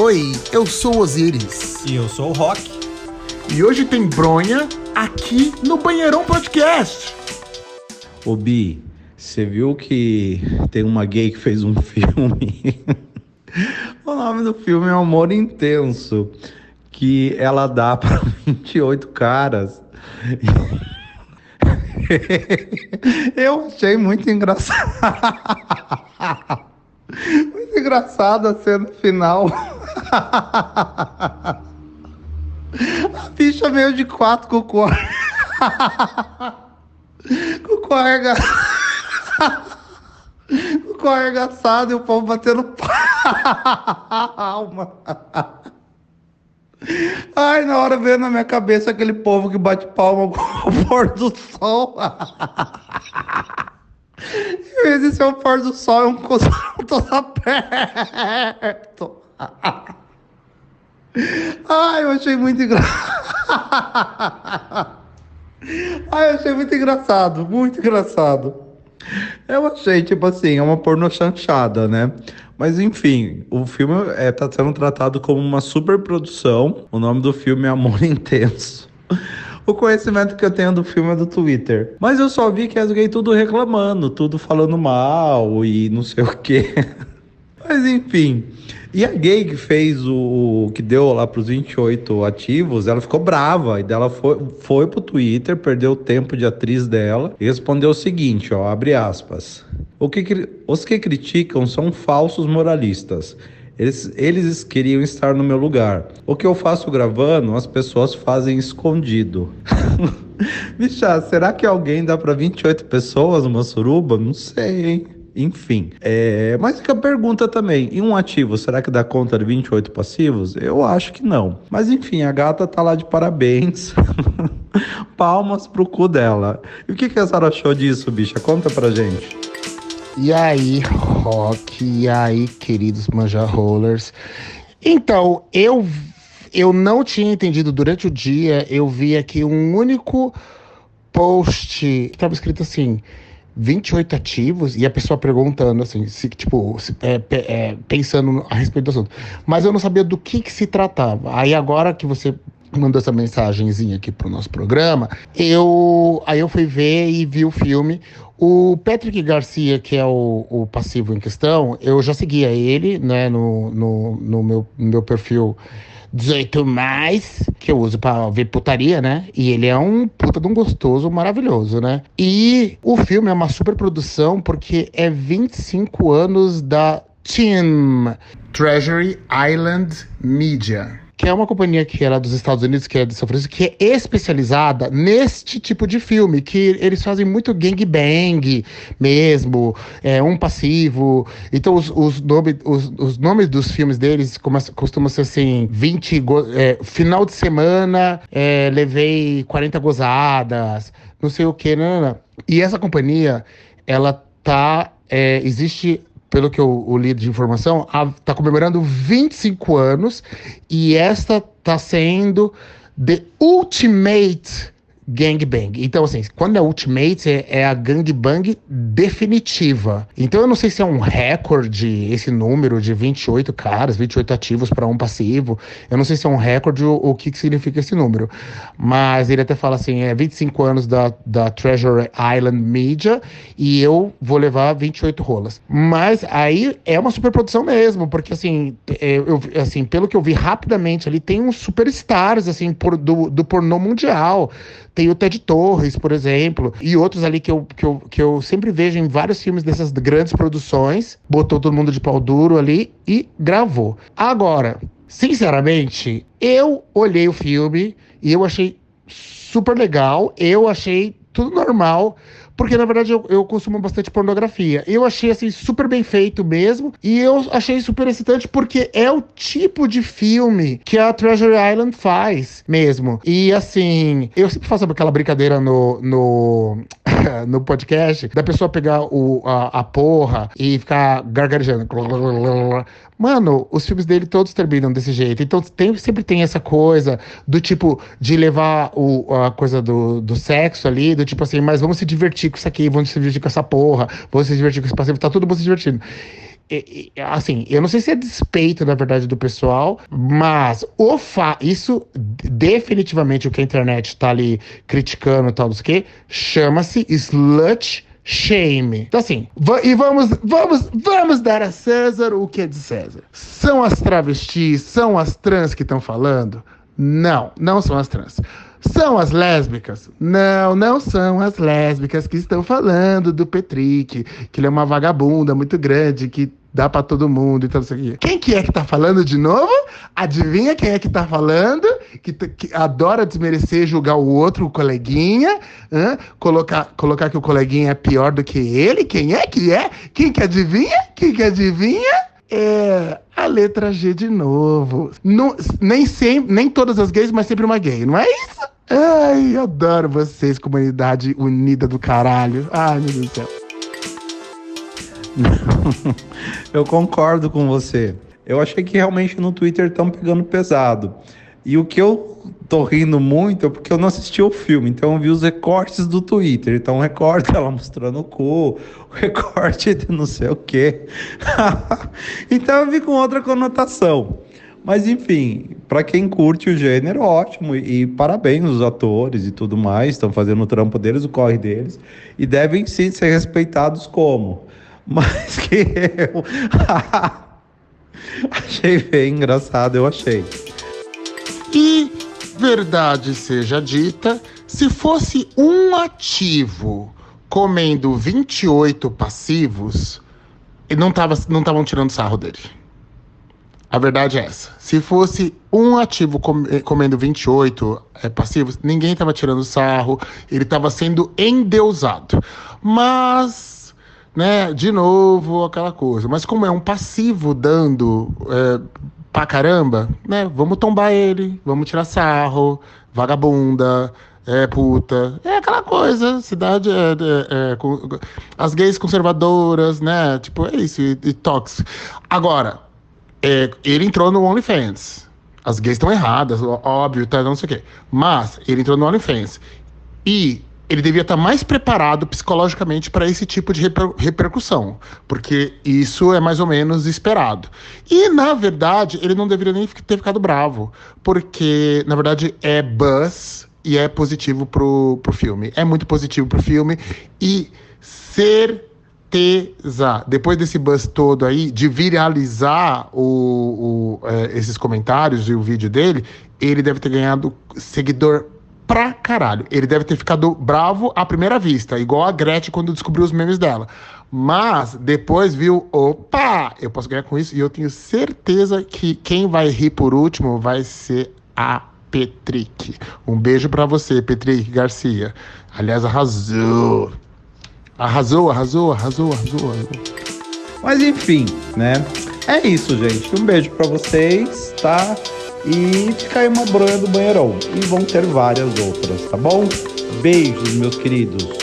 Oi, eu sou o Osiris. E eu sou o Rock. E hoje tem bronha aqui no Banheirão Podcast. Ô Bi, você viu que tem uma gay que fez um filme? o nome do filme é Amor Intenso, que ela dá para 28 caras. Eu achei muito engraçado. Muito engraçado a cena final. A bicha meio de quatro com o cor. Com o cor Com o cor arregaçado e o povo batendo palma. Ai, na hora veio na minha cabeça aquele povo que bate palma com o pôr do sol. Em vez de ser o pôr do sol, é um cosmão todo aberto. Ai, eu achei muito engraçado. Ai, eu achei muito engraçado, muito engraçado. Eu achei, tipo assim, é uma porno chanchada, né? Mas enfim, o filme é, tá sendo tratado como uma super produção. O nome do filme é Amor Intenso. O conhecimento que eu tenho do filme é do Twitter. Mas eu só vi que as gays tudo reclamando, tudo falando mal e não sei o quê. Mas enfim. E a gay que fez o. que deu lá pros 28 ativos, ela ficou brava. E dela foi, foi pro Twitter, perdeu o tempo de atriz dela e respondeu o seguinte: ó, abre aspas. O que, os que criticam são falsos moralistas. Eles, eles queriam estar no meu lugar. O que eu faço gravando, as pessoas fazem escondido. Bicha, será que alguém dá para 28 pessoas uma suruba? Não sei, hein? Enfim. É... Mas fica a pergunta também: e um ativo, será que dá conta de 28 passivos? Eu acho que não. Mas enfim, a gata tá lá de parabéns. Palmas pro cu dela. E o que, que a Sara achou disso, bicha? Conta pra gente. E aí, Rock, e aí, queridos manja rollers. Então, eu eu não tinha entendido durante o dia, eu vi aqui um único post que estava escrito assim: 28 ativos, e a pessoa perguntando assim, se, tipo, se, é, é, pensando a respeito do assunto. Mas eu não sabia do que, que se tratava. Aí agora que você mandou essa mensagenzinha aqui pro nosso programa, eu aí eu fui ver e vi o filme. O Patrick Garcia, que é o, o passivo em questão, eu já seguia ele, né, no, no, no meu, no meu perfil 18 mais, que eu uso para ver putaria, né? E ele é um puta de um gostoso maravilhoso, né? E o filme é uma super produção porque é 25 anos da Team Treasury Island Media que é uma companhia que era dos Estados Unidos, que é de São Francisco, que é especializada neste tipo de filme, que eles fazem muito gangbang mesmo, é, um passivo. Então os, os, nome, os, os nomes dos filmes deles costumam ser assim, 20, é, final de semana, é, levei 40 gozadas, não sei o que, não, não, não. E essa companhia, ela tá, é, existe pelo que eu, eu li de informação, está comemorando 25 anos e esta está sendo The Ultimate gangbang. Então, assim, quando é Ultimate, é, é, a gangbang definitiva. Então, eu não sei se é um recorde esse número de 28 caras, 28 ativos para um passivo. Eu não sei se é um recorde ou o que, que significa esse número. Mas ele até fala assim: é 25 anos da, da Treasure Island Media e eu vou levar 28 rolas. Mas aí é uma superprodução mesmo, porque assim, é, eu, assim pelo que eu vi rapidamente ali, tem uns superstars assim, por, do, do pornô mundial. Tem o Ted Torres, por exemplo, e outros ali que eu, que, eu, que eu sempre vejo em vários filmes dessas grandes produções. Botou todo mundo de pau duro ali e gravou. Agora, sinceramente, eu olhei o filme e eu achei super legal. Eu achei tudo normal. Porque, na verdade, eu, eu consumo bastante pornografia. Eu achei, assim, super bem feito mesmo. E eu achei super excitante porque é o tipo de filme que a Treasure Island faz mesmo. E, assim, eu sempre faço aquela brincadeira no, no, no podcast da pessoa pegar o, a, a porra e ficar gargarejando. Mano, os filmes dele todos terminam desse jeito. Então tem, sempre tem essa coisa do tipo de levar o, a coisa do, do sexo ali, do tipo assim, mas vamos se divertir com isso aqui, vamos se divertir com essa porra, vamos se divertir com esse passivo, tá todo mundo se divertindo. assim, eu não sei se é despeito, na verdade, do pessoal, mas o fa isso definitivamente o que a internet tá ali criticando e tal, o quê, chama-se slut shame. Então assim, e vamos, vamos, vamos dar a César o que é de César. São as travestis, são as trans que estão falando? Não, não são as trans. São as lésbicas? Não, não são as lésbicas que estão falando do Petrick, que ele é uma vagabunda muito grande, que dá para todo mundo e tudo isso aqui. Quem que é que tá falando de novo? Adivinha quem é que tá falando? Que, que adora desmerecer, julgar o outro, o coleguinha, hein? colocar, colocar que o coleguinha é pior do que ele. Quem é que é? Quem que adivinha? Quem que adivinha? É a letra G de novo. Não, nem, sempre, nem todas as gays, mas sempre uma gay, não é isso? Ai, adoro vocês, comunidade unida do caralho. Ai, meu Deus do céu. Eu concordo com você. Eu achei que realmente no Twitter estão pegando pesado. E o que eu tô rindo muito é porque eu não assisti o filme, então eu vi os recortes do Twitter. Então o recorte ela mostrando o cu, o recorte de não sei o quê. então eu vi com outra conotação. Mas enfim, para quem curte o gênero, ótimo. E, e parabéns os atores e tudo mais, estão fazendo o trampo deles, o corre deles. E devem sim ser respeitados como. Mas que eu achei bem engraçado, eu achei. E, verdade seja dita, se fosse um ativo comendo 28 passivos, não estavam não tirando sarro dele. A verdade é essa. Se fosse um ativo eh, comendo 28 é, passivos, ninguém estava tirando sarro, ele estava sendo endeusado. Mas, né, de novo, aquela coisa. Mas como é um passivo dando é, pra caramba, né? Vamos tombar ele, vamos tirar sarro, vagabunda, é puta. É aquela coisa, cidade é, é, é com, as gays conservadoras, né? Tipo, é isso, e, e tóxico. Agora, é, ele entrou no OnlyFans. As gays estão erradas, óbvio, tá, não sei o quê. Mas ele entrou no OnlyFans. E ele devia estar mais preparado psicologicamente para esse tipo de reper repercussão, porque isso é mais ou menos esperado. E, na verdade, ele não deveria nem ter ficado bravo, porque, na verdade, é buzz e é positivo pro, pro filme. É muito positivo pro filme e certeza, depois desse buzz todo aí, de viralizar o, o é, esses comentários e o vídeo dele, ele deve ter ganhado seguidor pra caralho. Ele deve ter ficado bravo à primeira vista, igual a Gretchen quando descobriu os memes dela. Mas depois viu, opa, eu posso ganhar com isso e eu tenho certeza que quem vai rir por último vai ser a Petrick. Um beijo para você, Petrick Garcia. Aliás, arrasou. Arrasou, arrasou, arrasou, arrasou, arrasou. Mas enfim, né? É isso, gente. Um beijo para vocês, tá? E fica aí uma bronha do banheirão. E vão ter várias outras, tá bom? Beijos, meus queridos.